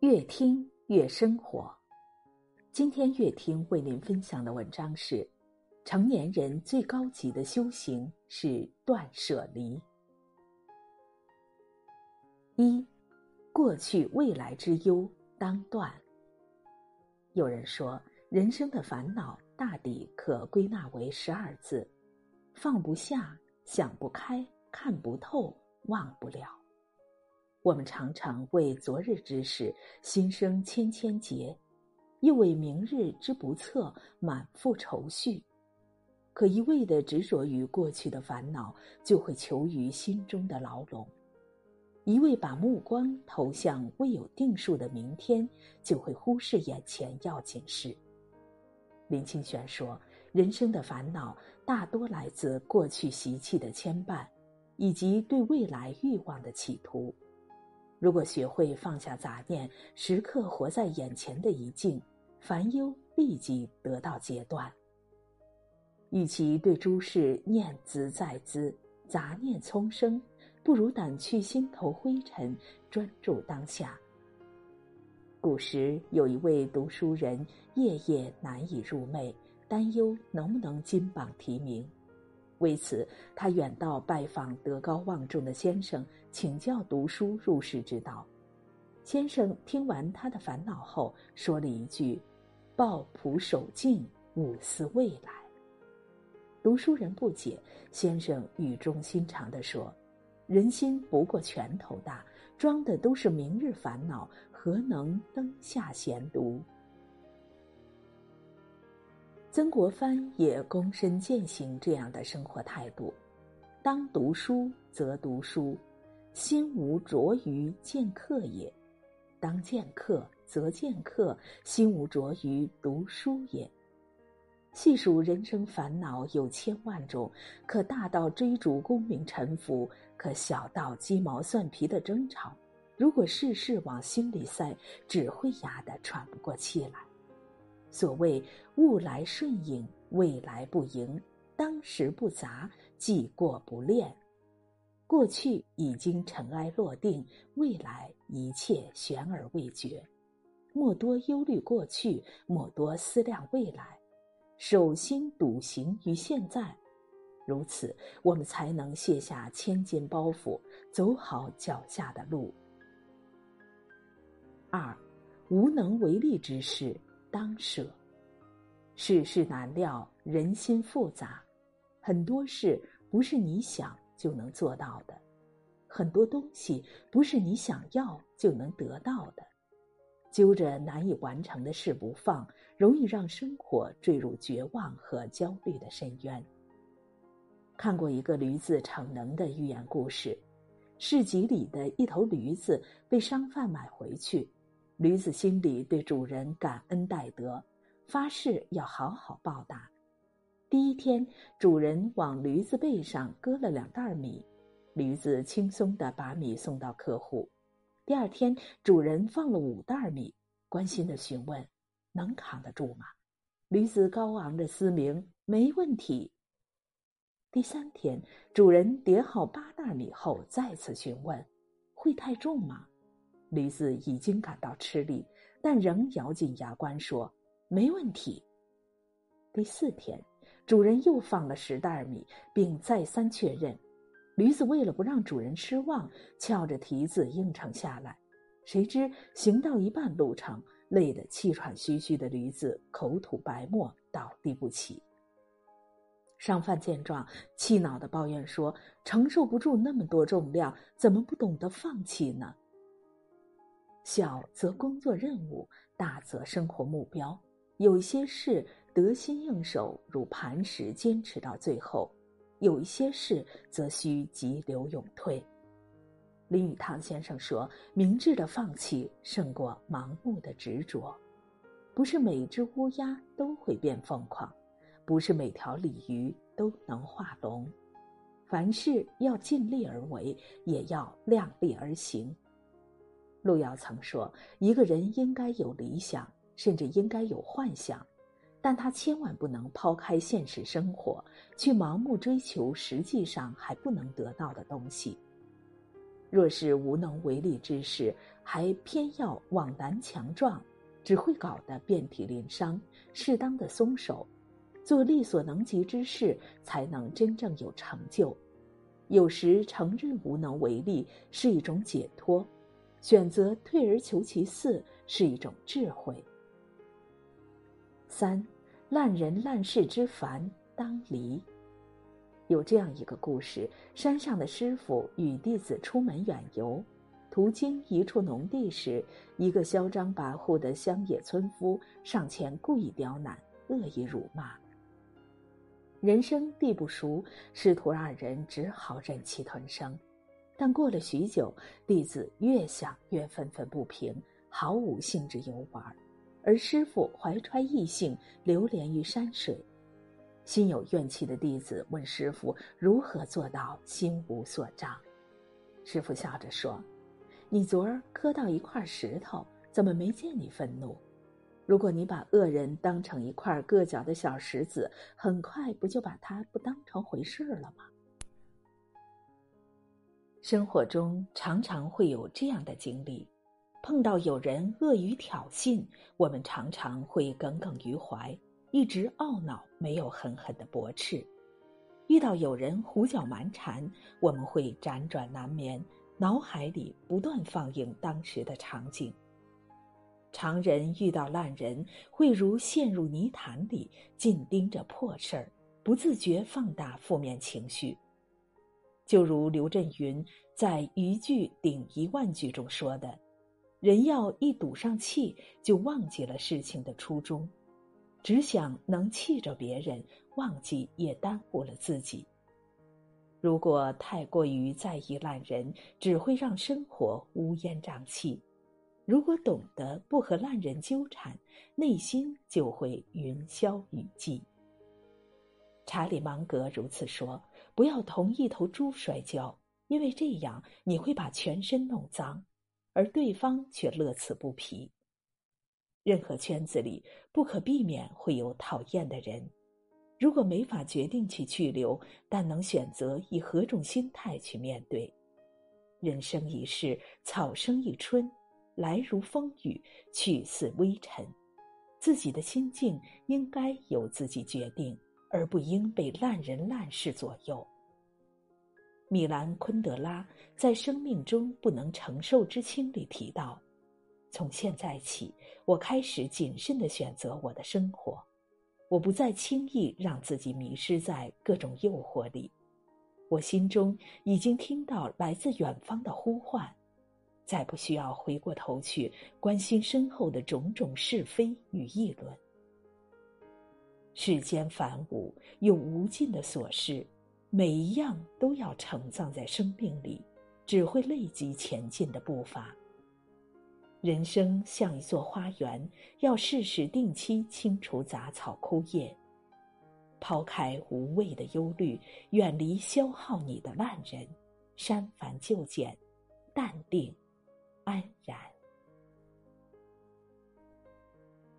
越听越生活。今天越听为您分享的文章是：成年人最高级的修行是断舍离。一，过去未来之忧当断。有人说，人生的烦恼大抵可归纳为十二字：放不下、想不开、看不透、忘不了。我们常常为昨日之事心生千千结，又为明日之不测满腹愁绪。可一味的执着于过去的烦恼，就会囚于心中的牢笼；一味把目光投向未有定数的明天，就会忽视眼前要紧事。林清玄说：“人生的烦恼大多来自过去习气的牵绊，以及对未来欲望的企图。”如果学会放下杂念，时刻活在眼前的一境，烦忧立即得到截断。与其对诸事念兹在兹，杂念丛生，不如掸去心头灰尘，专注当下。古时有一位读书人，夜夜难以入寐，担忧能不能金榜题名。为此，他远道拜访德高望重的先生，请教读书入世之道。先生听完他的烦恼后，说了一句：“抱朴守静，勿思未来。”读书人不解，先生语重心长地说：“人心不过拳头大，装的都是明日烦恼，何能灯下闲读？”曾国藩也躬身践行这样的生活态度：当读书则读书，心无着于见客也；当见客则见客，心无着于读书也。细数人生烦恼有千万种，可大到追逐功名臣服，可小到鸡毛蒜皮的争吵。如果事事往心里塞，只会压得喘不过气来。所谓物来顺应，未来不迎，当时不杂，既过不恋。过去已经尘埃落定，未来一切悬而未决。莫多忧虑过去，莫多思量未来，守心笃行于现在。如此，我们才能卸下千斤包袱，走好脚下的路。二，无能为力之事。当舍，世事难料，人心复杂，很多事不是你想就能做到的，很多东西不是你想要就能得到的。揪着难以完成的事不放，容易让生活坠入绝望和焦虑的深渊。看过一个驴子逞能的寓言故事，市集里的一头驴子被商贩买回去。驴子心里对主人感恩戴德，发誓要好好报答。第一天，主人往驴子背上搁了两袋米，驴子轻松地把米送到客户。第二天，主人放了五袋米，关心地询问：“能扛得住吗？”驴子高昂着嘶鸣：“没问题。”第三天，主人叠好八袋米后，再次询问：“会太重吗？”驴子已经感到吃力，但仍咬紧牙关说：“没问题。”第四天，主人又放了十袋米，并再三确认。驴子为了不让主人失望，翘着蹄子应承下来。谁知行到一半路程，累得气喘吁吁的驴子口吐白沫，倒地不起。商贩见状，气恼地抱怨说：“承受不住那么多重量，怎么不懂得放弃呢？”小则工作任务，大则生活目标。有一些事得心应手，如磐石，坚持到最后；有一些事则需急流勇退。林语堂先生说：“明智的放弃胜过盲目的执着。不是每只乌鸦都会变凤凰，不是每条鲤鱼都能化龙。凡事要尽力而为，也要量力而行。”路遥曾说：“一个人应该有理想，甚至应该有幻想，但他千万不能抛开现实生活，去盲目追求实际上还不能得到的东西。若是无能为力之事，还偏要往南强壮，只会搞得遍体鳞伤。适当的松手，做力所能及之事，才能真正有成就。有时承认无能为力是一种解脱，选择退而求其次是一种智慧。三，烂人烂事之烦当离。有这样一个故事：山上的师傅与弟子出门远游，途经一处农地时，一个嚣张跋扈的乡野村夫上前故意刁难，恶意辱骂。人生地不熟，师徒二人只好忍气吞声。但过了许久，弟子越想越愤愤不平，毫无兴致游玩，而师傅怀揣异性，流连于山水。心有怨气的弟子问师傅如何做到心无所障。师傅笑着说：“你昨儿磕到一块石头，怎么没见你愤怒？”如果你把恶人当成一块硌脚的小石子，很快不就把他不当成回事了吗？生活中常常会有这样的经历：碰到有人恶语挑衅，我们常常会耿耿于怀，一直懊恼没有狠狠的驳斥；遇到有人胡搅蛮缠，我们会辗转难眠，脑海里不断放映当时的场景。常人遇到烂人，会如陷入泥潭里，紧盯着破事儿，不自觉放大负面情绪。就如刘震云在《一句顶一万句》中说的：“人要一赌上气，就忘记了事情的初衷，只想能气着别人，忘记也耽误了自己。如果太过于在意烂人，只会让生活乌烟瘴气。”如果懂得不和烂人纠缠，内心就会云消雨霁。查理芒格如此说：“不要同一头猪摔跤，因为这样你会把全身弄脏，而对方却乐此不疲。”任何圈子里不可避免会有讨厌的人，如果没法决定去去留，但能选择以何种心态去面对。人生一世，草生一春。来如风雨，去似微尘，自己的心境应该由自己决定，而不应被烂人烂事左右。米兰昆德拉在《生命中不能承受之轻》里提到：“从现在起，我开始谨慎的选择我的生活，我不再轻易让自己迷失在各种诱惑里。我心中已经听到来自远方的呼唤。”再不需要回过头去关心身后的种种是非与议论。世间繁芜有无尽的琐事，每一样都要盛葬在生命里，只会累积前进的步伐。人生像一座花园，要适时定期清除杂草枯叶，抛开无谓的忧虑，远离消耗你的烂人，删繁就简，淡定。安然。